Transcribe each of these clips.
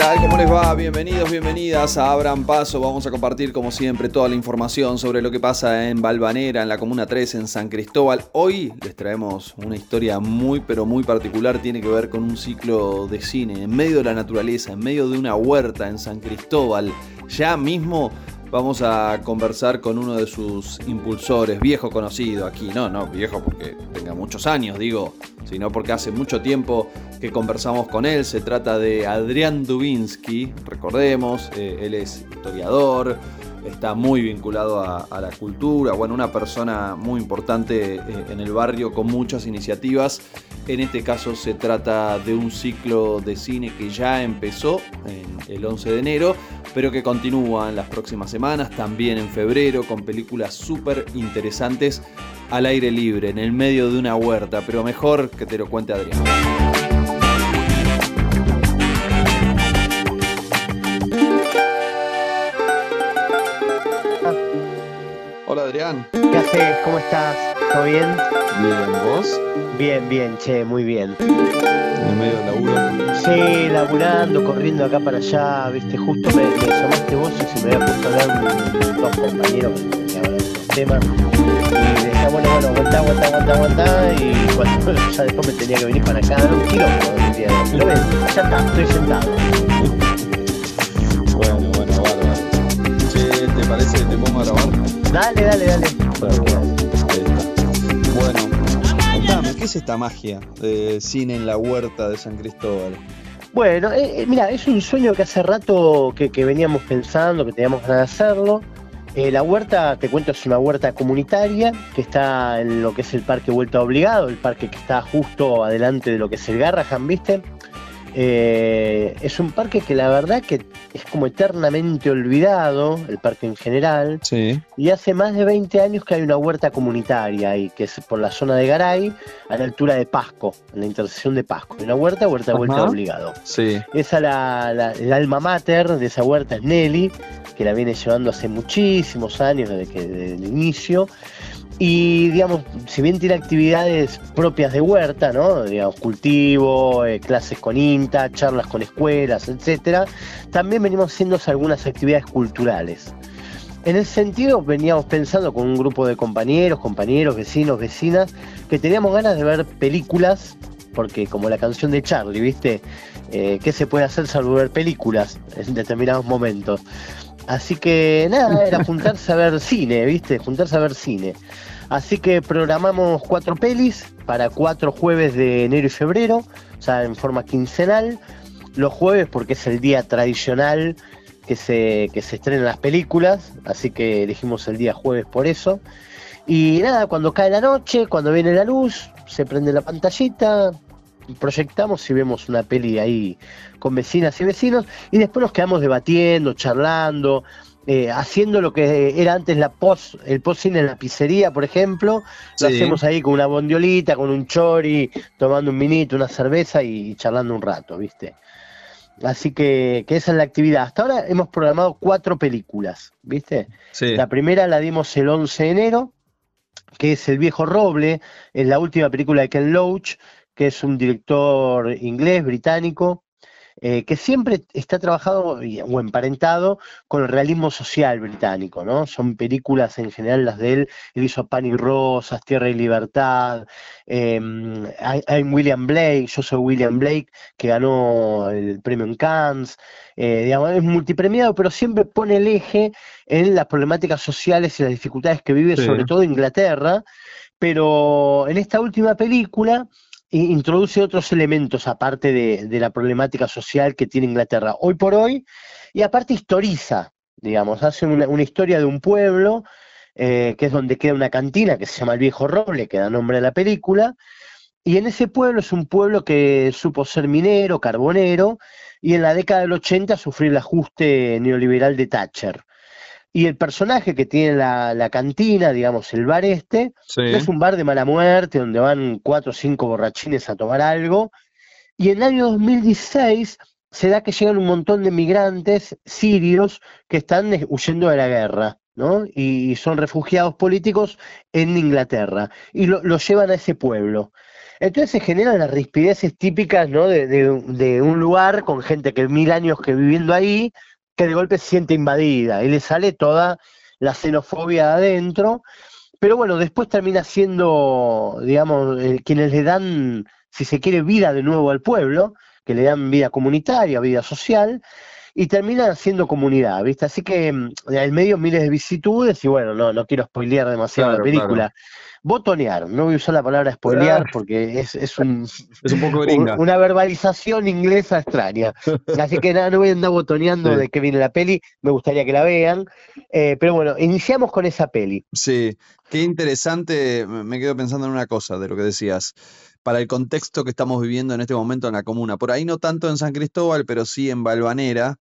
tal? ¿Cómo les va? Bienvenidos, bienvenidas a Abran Paso. Vamos a compartir como siempre toda la información sobre lo que pasa en Balvanera, en la Comuna 3, en San Cristóbal. Hoy les traemos una historia muy pero muy particular, tiene que ver con un ciclo de cine en medio de la naturaleza, en medio de una huerta en San Cristóbal. Ya mismo vamos a conversar con uno de sus impulsores, viejo conocido aquí, no, no, viejo porque tenga muchos años, digo, sino porque hace mucho tiempo que conversamos con él. Se trata de Adrián Dubinsky, recordemos, eh, él es historiador, está muy vinculado a, la cultura, bueno, una persona muy importante eh, en el barrio con muchas iniciativas. En este caso se trata de un ciclo de cine que ya empezó el 11 de enero, pero que continúa en las próximas semanas, también en febrero, con películas súper interesantes al aire libre, en el medio de una huerta, pero mejor que te lo cuente Adrián. Hola Adrián. ¿Qué haces? ¿Cómo estás? ¿Todo bien? Bien, ¿vos? Bien, bien, che, muy bien. ¿En medio del laburo? Sí, laburando, corriendo acá para allá, viste, justo me, llamaste vos y se me había puesto a hablar dos compañeros que hablan de los temas. Y decía, bueno, bueno, aguantá, aguantá, aguantá, aguantá. Y cuando ya después me tenía que venir para acá, un quilombo. Pero ven, ya está, estoy sentado. Parece que te pongo a grabar? Dale, dale, dale. Bueno, contame, ¿qué es esta magia de cine en la huerta de San Cristóbal? Bueno, eh, eh, mira, es un sueño que hace rato que, veníamos pensando, que teníamos ganas de hacerlo. Eh, la huerta, te cuento, es una huerta comunitaria que está en lo que es el Parque Vuelta Obligado, el parque que está justo adelante de lo que es el Garrahan, ¿viste? Eh, es un parque que la verdad que es como eternamente olvidado, el parque en general. Sí. Y hace más de 20 años que hay una huerta comunitaria ahí, que es por la zona de Garay, a la altura de Pasco, en la intersección de Pasco. Una huerta, huerta, vuelta obligado. Sí. Esa la, la, el alma mater de esa huerta es Nelly, que la viene llevando hace muchísimos años, desde, que, desde el inicio. Y digamos, si bien tiene actividades propias de huerta, ¿no? Digamos, cultivo, eh, clases con INTA, charlas con escuelas, etcétera, también venimos haciendo algunas actividades culturales. En ese sentido, veníamos pensando con un grupo de compañeros, compañeros, vecinos, vecinas, que teníamos ganas de ver películas, porque como la canción de Charlie, ¿viste? Eh, ¿Qué se puede hacer salvo ver películas en determinados momentos? Así que nada, era juntarse a ver cine, ¿viste? Juntarse a ver cine. Así que programamos cuatro pelis para cuatro jueves de enero y febrero, o sea, en forma quincenal. Los jueves porque es el día tradicional que se, que se estrenan las películas, así que elegimos el día jueves por eso. Y nada, cuando cae la noche, cuando viene la luz, se prende la pantallita, proyectamos y vemos una peli ahí con vecinas y vecinos y después nos quedamos debatiendo, charlando, eh, haciendo lo que era antes la post, el post cine en la pizzería, por ejemplo, lo hacemos ahí con una bondiolita, con un chori, tomando un minito, una cerveza y charlando un rato, ¿viste? Así que, esa es la actividad. Hasta ahora hemos programado cuatro películas, ¿viste? La primera la dimos el 11 de enero, que es El viejo roble, es la última película de Ken Loach, que es un director inglés, británico, eh, que siempre está trabajado o emparentado con el realismo social británico, ¿no? Son películas en general las de él, él hizo Pan y Rosas, Tierra y Libertad, em, hay, William Blake, yo soy William Blake, que ganó el premio en Cannes, eh, digamos, es multipremiado, pero siempre pone el eje en las problemáticas sociales y las dificultades que vive sobre todo Inglaterra, pero en esta última película introduce otros elementos aparte de, la problemática social que tiene Inglaterra hoy por hoy, y aparte historiza, digamos, hace una, historia de un pueblo, eh, que es donde queda una cantina que se llama El Viejo Roble, que da nombre a la película, y en ese pueblo es un pueblo que supo ser minero, carbonero, y en la década del 80 sufrió el ajuste neoliberal de Thatcher. Y el personaje que tiene la, cantina, digamos, el bar este, es un bar de mala muerte donde van cuatro o cinco borrachines a tomar algo. Y en el año 2016 se da que llegan un montón de migrantes sirios que están huyendo de la guerra, ¿no? Y son refugiados políticos en Inglaterra y lo, llevan a ese pueblo. Entonces se generan las rispideces típicas ¿no? de, un lugar con gente que mil años que viviendo ahí, que de golpe se siente invadida y le sale toda la xenofobia adentro. Pero bueno, después termina siendo, digamos, quienes le dan, si se quiere, vida de nuevo al pueblo, que le dan vida comunitaria, vida social, y termina siendo comunidad, ¿viste? Así que mm, en medio miles de vicitudes y bueno, no, no quiero spoilear demasiado la película. Botonear, no voy a usar la palabra spoilear porque es, es, un, es un poco una verbalización inglesa extraña. Así que nada, no voy a andar botoneando de qué viene la peli, me gustaría que la vean. Eh, pero bueno, iniciamos con esa peli. Sí, qué interesante, me quedo pensando en una cosa de lo que decías para el contexto que estamos viviendo en este momento en la comuna. Por ahí no tanto en San Cristóbal, pero sí en Balvanera,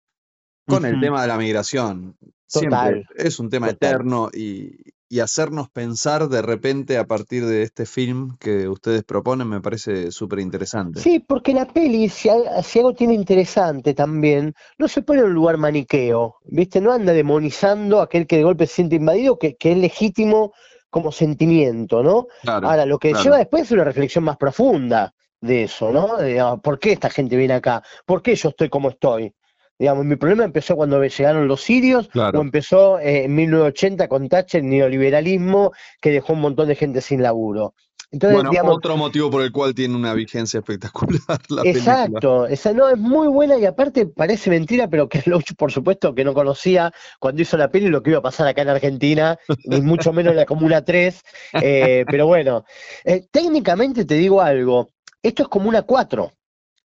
con el tema de la migración. Siempre es un tema eterno y, hacernos pensar de repente a partir de este film que ustedes proponen me parece súper interesante. Sí, porque la peli, si, algo tiene interesante también, no se pone en un lugar maniqueo, ¿viste? No anda demonizando a aquel que de golpe se siente invadido, que, que es legítimo como sentimiento, ¿no? Ahora, lo que lleva después es una reflexión más profunda de eso, ¿no? ¿Por qué esta gente viene acá? ¿Por qué yo estoy como estoy? Digamos, mi problema empezó cuando llegaron los sirios o empezó eh, en 1980 con Thatcher, el neoliberalismo que dejó un montón de gente sin laburo. Entonces, bueno, otro motivo por el cual tiene una vigencia espectacular la Exacto, esa no es muy buena y aparte parece mentira, pero que Loach, por supuesto, que no conocía cuando hizo la peli lo que iba a pasar acá en Argentina, ni mucho menos en la Comuna 3. Eh, pero bueno, eh, técnicamente te digo algo, esto es como una 4.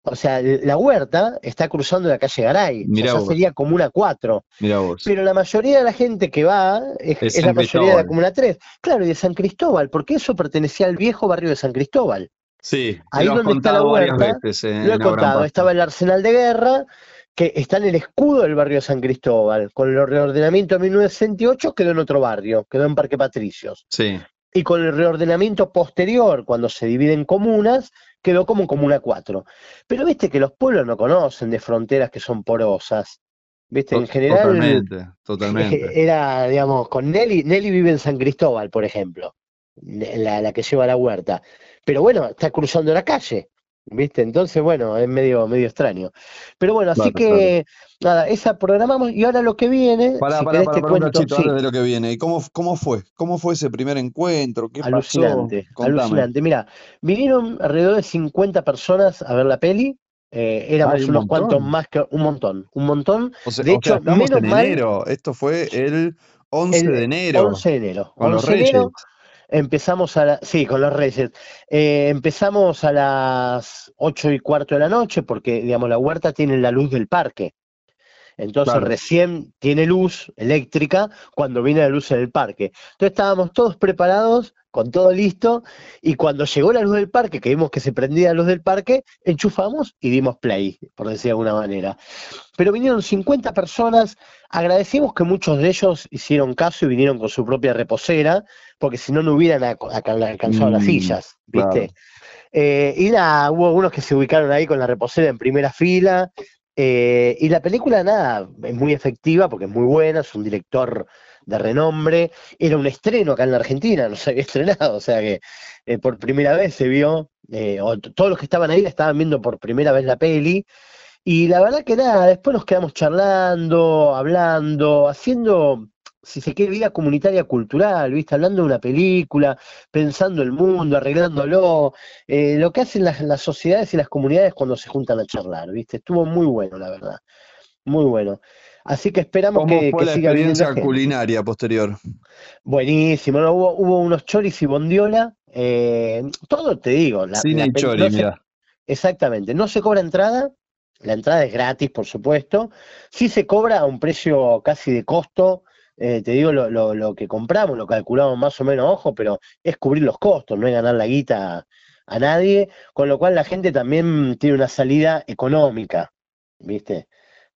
O sea, la huerta está cruzando la calle Garay. o sea, sería Comuna 4. Pero la mayoría de la gente que va es, la mayoría de la Comuna 3. Claro, y de San Cristóbal, porque eso pertenecía al viejo barrio de San Cristóbal. Sí, ahí donde está la huerta. Eh, lo he contado. Estaba el arsenal de guerra, que está en el escudo del barrio de San Cristóbal. Con el reordenamiento de 1968 quedó en otro barrio, quedó en Parque Patricios. Sí. Y con el reordenamiento posterior, cuando se divide en comunas, quedó como Comuna 4. Pero viste que los pueblos no conocen de fronteras que son porosas. Viste, en general. Totalmente, totalmente. Era, digamos, con Nelly, Nelly vive en San Cristóbal, por ejemplo, la, la que lleva la huerta. Pero bueno, está cruzando la calle. ¿Viste? Entonces, bueno, es medio, medio extraño. Pero bueno, así que, nada, esa programamos y ahora lo que viene. Para, para, para, cuento, de lo que viene. ¿Y cómo, cómo fue? ¿Cómo fue ese primer encuentro? ¿Qué alucinante, alucinante. Mira, vinieron alrededor de 50 personas a ver la peli. Eh, éramos unos cuantos más que un montón, un montón. de hecho, menos en enero. Esto fue el 11 de enero. 11 de enero. 11 de enero Empezamos a la, sí, con los Reyes. Eh, empezamos a las ocho y cuarto de la noche porque, digamos, la huerta tiene la luz del parque. Entonces recién tiene luz eléctrica cuando viene la luz en el parque. Entonces estábamos todos preparados, con todo listo, y cuando llegó la luz del parque, que vimos que se prendía la luz del parque, enchufamos y dimos play, por decir de alguna manera. Pero vinieron 50 personas, agradecimos que muchos de ellos hicieron caso y vinieron con su propia reposera, porque si no, no hubieran alcanzado las mm, sillas, ¿viste? Eh, y nada, hubo unos que se ubicaron ahí con la reposera en primera fila. Eh, y la película, nada, es muy efectiva porque es muy buena, es un director de renombre. Era un estreno acá en la Argentina, no se había estrenado, o sea que eh, por primera vez se vio, todos los que estaban ahí estaban viendo por primera vez la peli. Y la verdad que nada, después nos quedamos charlando, hablando, haciendo si se quiere, vida comunitaria cultural, ¿viste? Hablando de una película, pensando el mundo, arreglándolo, eh, lo que hacen las, las, sociedades y las comunidades cuando se juntan a charlar, ¿viste? Estuvo muy bueno, la verdad. Muy bueno. Así que esperamos que, fue la experiencia culinaria posterior? Buenísimo, hubo, hubo, unos choris y bondiola, eh, todo te digo. La, Cine y chori, mira. Exactamente, no se cobra entrada, la entrada es gratis, por supuesto. Sí se cobra a un precio casi de costo eh, te digo lo, lo, lo, que compramos, lo calculamos más o menos, ojo, pero es cubrir los costos, no es ganar la guita a, nadie, con lo cual la gente también tiene una salida económica, ¿viste?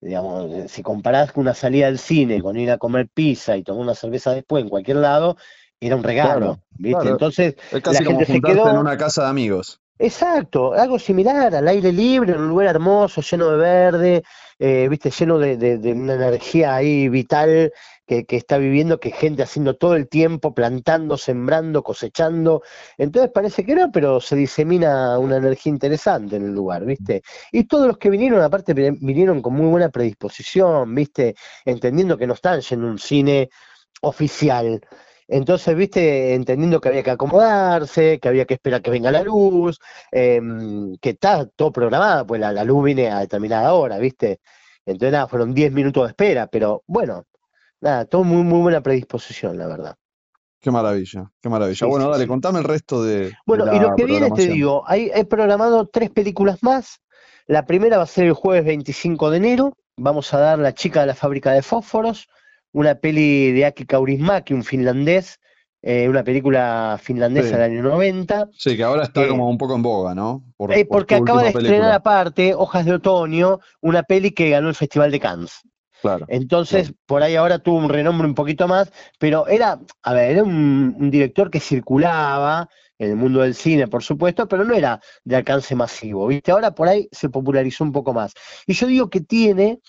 Digamos, eh, si comparás con una salida al cine, con ir a comer pizza y tomar una cerveza después en cualquier lado, era un regalo, ¿viste? Entonces, la gente se quedó en una casa de amigos. Exacto, algo similar, al aire libre, en un lugar hermoso, lleno de verde, eh, viste, lleno de, una energía ahí vital que, está viviendo, que gente haciendo todo el tiempo, plantando, sembrando, cosechando. Entonces parece que no, pero se disemina una energía interesante en el lugar, ¿viste? Y todos los que vinieron, aparte, vinieron con muy buena predisposición, ¿viste? Entendiendo que no están yendo un cine oficial. Entonces, viste, entendiendo que había que acomodarse, que había que esperar que venga la luz, em, que está todo programado, pues la, la, luz viene a determinada hora, viste. Entonces, nada, fueron 10 minutos de espera, pero bueno, nada, todo muy, muy buena predisposición, la verdad. Qué maravilla, qué maravilla. bueno, dale, contame el resto de. Bueno, y lo que viene, te digo, hay, he programado tres películas más. La primera va a ser el jueves 25 de enero. Vamos a dar La chica de la fábrica de fósforos, una peli de Aki Kaurismäki, un finlandés, eh, una película finlandesa del año 90. Sí, que ahora está eh, como un poco en boga, ¿no? Eh, porque acaba de estrenar aparte, Hojas de Otoño, una peli que ganó el Festival de Cannes. Claro, Entonces, por ahí ahora tuvo un renombre un poquito más, pero era, a ver, era un, director que circulaba en el mundo del cine, por supuesto, pero no era de alcance masivo, ¿viste? Ahora por ahí se popularizó un poco más. Y yo digo que tiene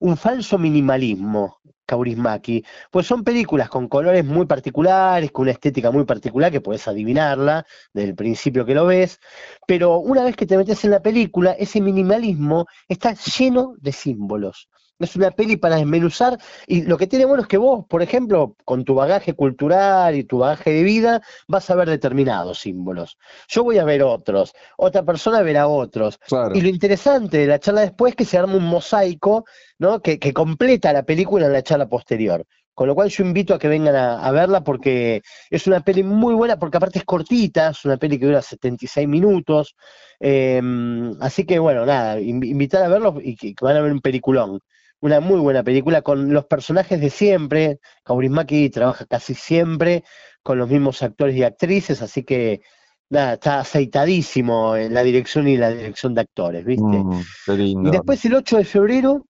un falso minimalismo, Kaurismaki, pues son películas con colores muy particulares, con una estética muy particular que puedes adivinarla desde el principio que lo ves, pero una vez que te metes en la película, ese minimalismo está lleno de símbolos. Es una peli para desmenuzar y lo que tiene bueno es que vos, por ejemplo, con tu bagaje cultural y tu bagaje de vida, vas a ver determinados símbolos. Yo voy a ver otros, otra persona verá otros. Y lo interesante de la charla después es que se arma un mosaico ¿no? que, completa la película en la charla posterior. Con lo cual yo invito a que vengan a, verla porque es una peli muy buena, porque aparte es cortita, es una peli que dura 76 minutos. Em, así que bueno, nada, invitar a verlo y que van a ver un peliculón una muy buena película con los personajes de siempre. Kaurismaki trabaja casi siempre con los mismos actores y actrices, así que nada, está aceitadísimo en la dirección y la dirección de actores, ¿viste? Mm, y después el 8 de febrero,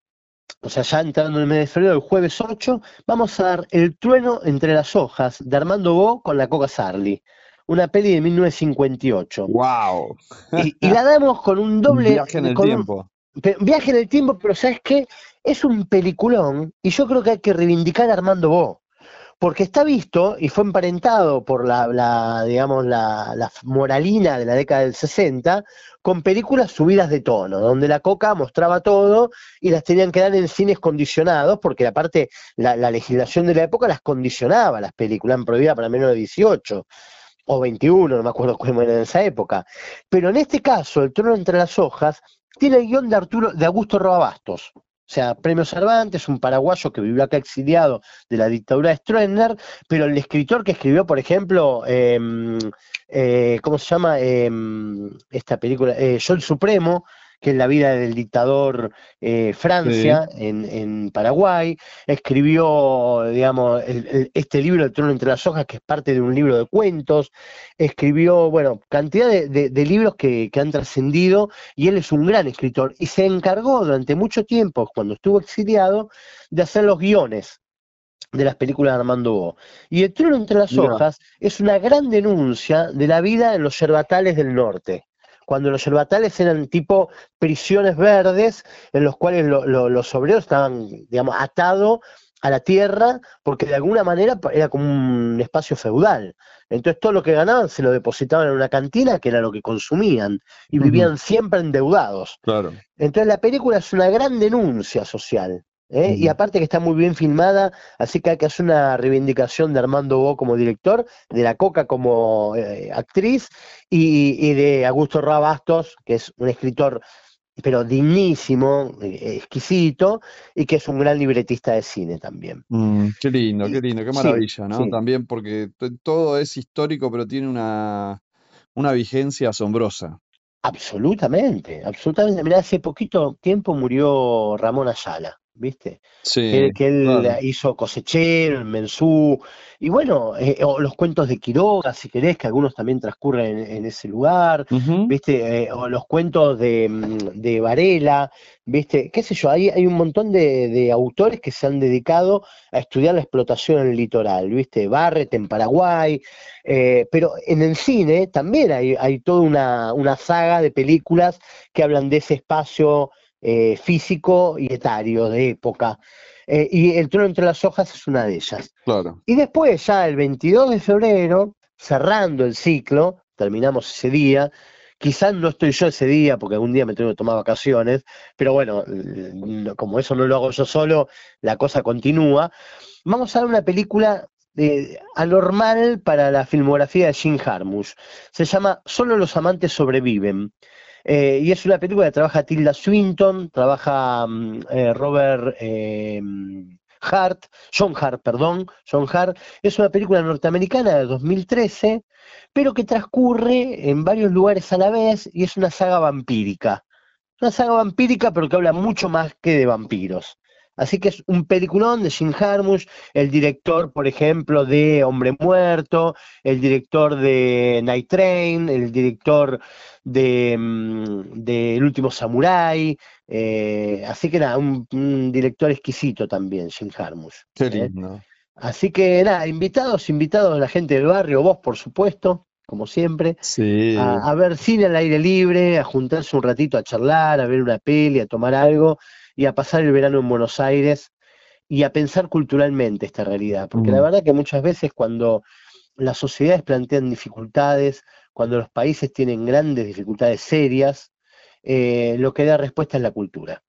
o sea, ya entrando en el mes de febrero, el jueves 8, vamos a dar El trueno entre las hojas de Armando Bo con la Coca Sarli. Una peli de 1958. ¡Wow! Y, la damos con un doble. Viaje en el tiempo. viaje en el tiempo, pero ¿sabes qué? Es un peliculón y yo creo que hay que reivindicar a Armando Bo, porque está visto y fue emparentado por la, digamos, la, moralina de la década del 60 con películas subidas de tono, donde la coca mostraba todo y las tenían que dar en cines condicionados, porque aparte la, la legislación de la época las condicionaba, las películas prohibidas para menos de 18 o 21, no me acuerdo cómo era en esa época. Pero en este caso, El trono entre las hojas tiene el guion de Arturo, de Augusto Roabastos, o sea, Premio Cervantes, un paraguayo que vivió acá exiliado de la dictadura de Stroessner, pero el escritor que escribió, por ejemplo, em, eh, ¿cómo se llama? Em, esta película, eh, Yo el Supremo, que es la vida del dictador eh, Francia en, Paraguay. Escribió, digamos, este libro, El trono entre las hojas, que es parte de un libro de cuentos. Escribió, bueno, cantidad de, libros que, han trascendido y él es un gran escritor. Y se encargó durante mucho tiempo, cuando estuvo exiliado, de hacer los guiones de las películas de Armando Bo. Y El trono entre las hojas es una gran denuncia de la vida en los yerbatales del norte cuando los yerbatales eran tipo prisiones verdes en los cuales los obreros estaban, digamos, atados a la tierra porque de alguna manera era como un espacio feudal. Entonces todo lo que ganaban se lo depositaban en una cantina que era lo que consumían y vivían siempre endeudados. Claro. Entonces la película es una gran denuncia social. ¿Eh? Y aparte que está muy bien filmada, así que hay que hacer una reivindicación de Armando Bo como director, de la Coca como eh, actriz y, de Augusto Rabastos, que es un escritor pero dignísimo, eh, exquisito, y que es un gran libretista de cine también. Mm, qué lindo, qué lindo, qué maravilla, ¿no? También porque todo es histórico, pero tiene una, una vigencia asombrosa. Absolutamente, absolutamente. Mira, hace poquito tiempo murió Ramón Ayala. ¿Viste? Sí, que, él hizo Cosechero, el Mensú, y bueno, eh, o los cuentos de Quiroga, si querés, que algunos también transcurren en, ese lugar, ¿viste? Eh, o los cuentos de, mm, de, Varela, ¿viste? ¿Qué sé yo? Hay, hay un montón de, autores que se han dedicado a estudiar la explotación en el litoral, ¿viste? Barret en Paraguay, eh, pero en el cine también hay, hay toda una, una saga de películas que hablan de ese espacio eh, físico y etario de época. Eh, y El trono entre las hojas es una de ellas. Claro. Y después, ya el 22 de febrero, cerrando el ciclo, terminamos ese día, Quizás no estoy yo ese día porque algún día me tengo que tomar vacaciones, pero bueno, como eso no lo hago yo solo, la cosa continúa. Vamos a ver una película eh, anormal para la filmografía de Jim Harmus. Se llama Solo los amantes sobreviven. Eh, y es una película que trabaja Tilda Swinton, trabaja mm, eh, Robert Hart, John Hart, perdón. Es una película norteamericana de 2013 pero que transcurre en varios lugares a la vez y es una saga vampírica. Una saga vampírica, pero que habla mucho más que de vampiros. Así que es un peliculón de Jim Harmush, el director, por ejemplo, de Hombre Muerto, el director de Night Train, el director de, mm, El último Samurai. Eh, así que nada, un, director exquisito también, Jim Harmush. ¿eh? Así que nada, invitados, invitados a la gente del barrio, vos por supuesto, como siempre, a, ver cine al aire libre, a juntarse un ratito a charlar, a ver una peli, a tomar algo y a pasar el verano en Buenos Aires y a pensar culturalmente esta realidad. Porque la verdad que muchas veces cuando las sociedades plantean dificultades, cuando los países tienen grandes dificultades serias, eh, lo que da respuesta es la cultura.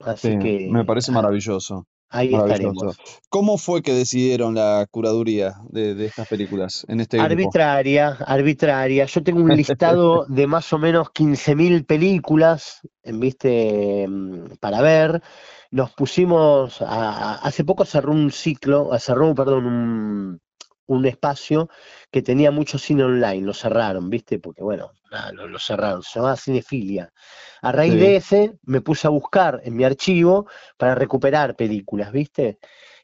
Así que me parece maravilloso. Ahí estaremos. ¿Cómo fue que decidieron la curaduría de, estas películas en este Arbitraria, arbitraria. Yo tengo un listado de más o menos 15.000 películas, ¿viste? Mm, para ver. Nos pusimos, hace poco cerró un ciclo, cerró, perdón, un, un espacio que tenía mucho cine online, lo cerraron, ¿viste? Porque bueno, lo, cerraron, se llamaba Cinefilia. A raíz de ese me puse a buscar en mi archivo para recuperar películas, ¿viste?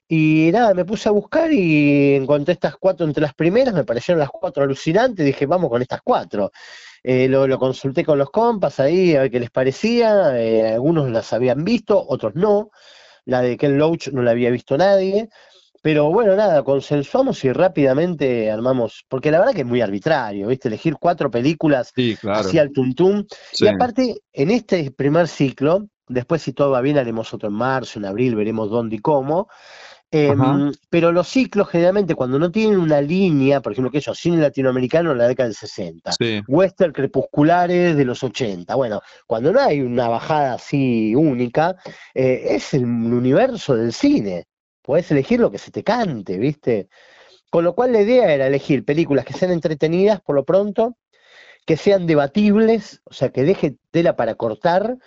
Y nada, me puse a buscar y encontré estas cuatro entre las primeras, me parecieron las cuatro alucinantes, dije, vamos con estas cuatro. Eh, lo, consulté con los compas ahí a ver qué les parecía, eh, algunos las habían visto, otros no. La de Ken Loach no la había visto nadie. Pero bueno, nada, consensuamos y rápidamente armamos, porque la verdad que es muy arbitrario, ¿viste? Elegir cuatro películas así al tuntum. Y aparte, en este primer ciclo, después si todo va bien haremos otro en marzo, en abril, veremos dónde y cómo. Em, pero los ciclos generalmente cuando no tienen una línea, por ejemplo, que eso, cine latinoamericano en la década del 60, western crepusculares de los 80, bueno, cuando no hay una bajada así única, eh, es el universo del cine podés elegir lo que se te cante, ¿viste? Con lo cual la idea era elegir películas que sean entretenidas por lo pronto, que sean debatibles, o sea, que deje tela para cortar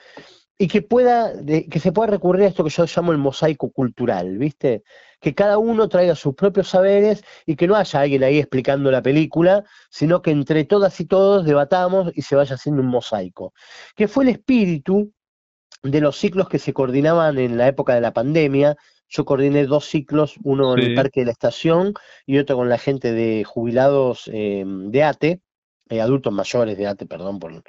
y que pueda, que se pueda recurrir a esto que yo llamo el mosaico cultural, ¿viste? Que cada uno traiga sus propios saberes y que no haya alguien ahí explicando la película, sino que entre todas y todos debatamos y se vaya haciendo un mosaico. Que fue el espíritu de los ciclos que se coordinaban en la época de la pandemia, yo coordiné dos ciclos, uno en el Parque de la Estación y otro con la gente de jubilados em, de ATE, eh, adultos mayores de ATE, perdón por,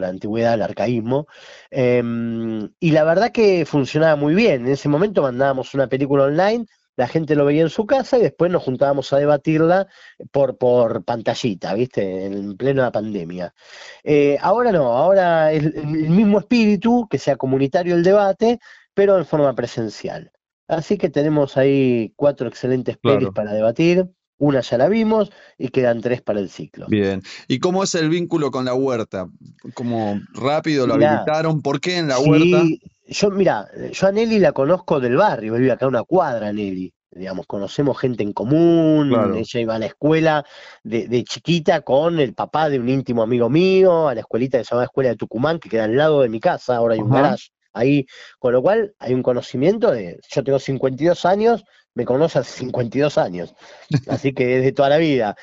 la antigüedad, el arcaísmo. Em, y la verdad que funcionaba muy bien. En ese momento mandábamos una película online, la gente lo veía en su casa y después nos juntábamos a debatirla por, por pantallita, ¿viste? En plena pandemia. Eh, ahora no, ahora es el mismo espíritu, que sea comunitario el debate, pero en forma presencial. Así que tenemos ahí cuatro excelentes pelis para debatir. Una ya la vimos y quedan tres para el ciclo. Bien. ¿Y cómo es el vínculo con la huerta? ¿Cómo rápido lo habilitaron? ¿Por qué en la huerta? Yo, mira, yo a Nelly la conozco del barrio, vive acá una cuadra, Nelly. Digamos, conocemos gente en común, ella iba a la escuela de, chiquita con el papá de un íntimo amigo mío, a la escuelita que se llama Escuela de Tucumán, que queda al lado de mi casa, ahora hay un garage ahí, con lo cual hay un conocimiento de, yo tengo 52 años, me conoce hace 52 años, así que desde toda la vida.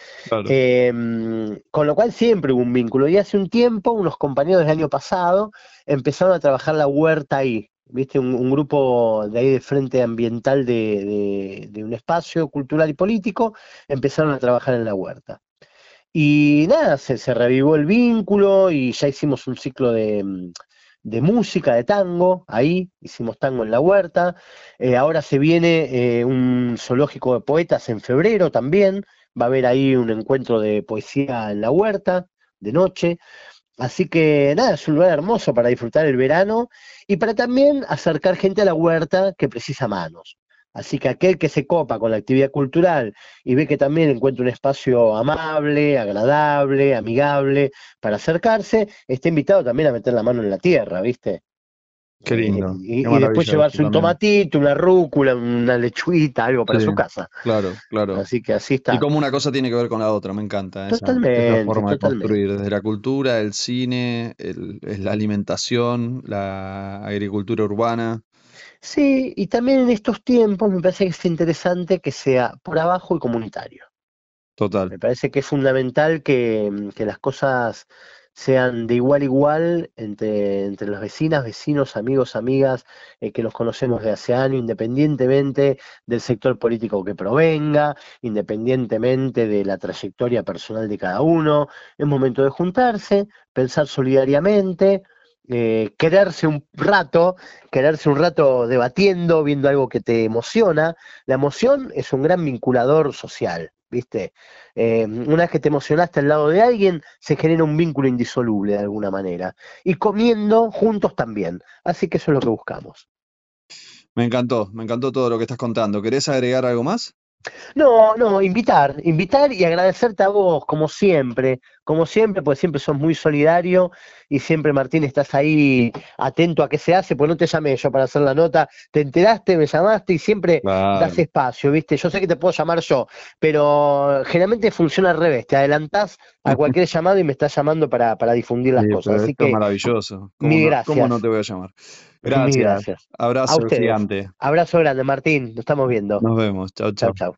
Em, con lo cual siempre hubo un vínculo. Y hace un tiempo, unos compañeros del año pasado empezaron a trabajar la huerta ahí. ¿Viste? Un, grupo de ahí de Frente Ambiental de, de, un espacio cultural y político empezaron a trabajar en la huerta. Y nada, se, se revivó el vínculo y ya hicimos un ciclo de, de música, de tango, ahí hicimos tango en la huerta, eh, ahora se viene eh, un zoológico de poetas en febrero también, va a haber ahí un encuentro de poesía en la huerta, de noche, Así que nada, es un lugar hermoso para disfrutar el verano y para también acercar gente a la huerta que precisa manos. Así que aquel que se copa con la actividad cultural y ve que también encuentra un espacio amable, agradable, amigable para acercarse, está invitado también a meter la mano en la tierra, ¿viste? Qué Eh, lindo. y, qué y después llevarse un tomatito, una rúcula, una lechuguita, algo para Sí. su casa. Claro, claro. Así que así está. Y cómo una cosa tiene que ver con la otra, me encanta esa, esa Totalmente, de construir, desde la cultura, el cine, el- la alimentación, la agricultura urbana. Sí, y también en estos tiempos me parece que es interesante que sea por abajo y comunitario. Me Total. parece que es fundamental que, mm, que las cosas sean de igual a igual entre, entre las vecinas, vecinos, amigos, amigas, eh, que los conocemos de hace años, independientemente del sector político que provenga, independientemente de la trayectoria personal de cada uno. Es momento de juntarse, pensar solidariamente, eh, quererse un rato, quererse un rato debatiendo, viendo algo que te emociona. La emoción es un gran vinculador social, ¿viste? Eh, una vez que te emocionaste al lado de alguien, se genera un vínculo indisoluble de alguna manera. Y comiendo juntos también. Así que eso es lo que buscamos. Me encantó, me encantó todo lo que estás contando. ¿Querés agregar algo más? No, no, invitar, invitar y agradecerte a vos, como siempre, como siempre, porque siempre sos muy solidario y siempre, Martín, estás ahí atento a qué se hace, pues no te llamé yo para hacer la nota, te enteraste, me llamaste y siempre das espacio, ¿viste? Yo sé que te puedo llamar yo, pero generalmente funciona al revés, te adelantás a cualquier llamado y me estás llamando para, para difundir las Sí, cosas, así esto es que maravilloso. ¿Cómo mil no, cómo no gracias. te voy a llamar? mil Gracias. gracias. Abrazo gigante. Abrazo grande, Martín, nos estamos viendo. Nos vemos. Chau, Chau, chau. chau.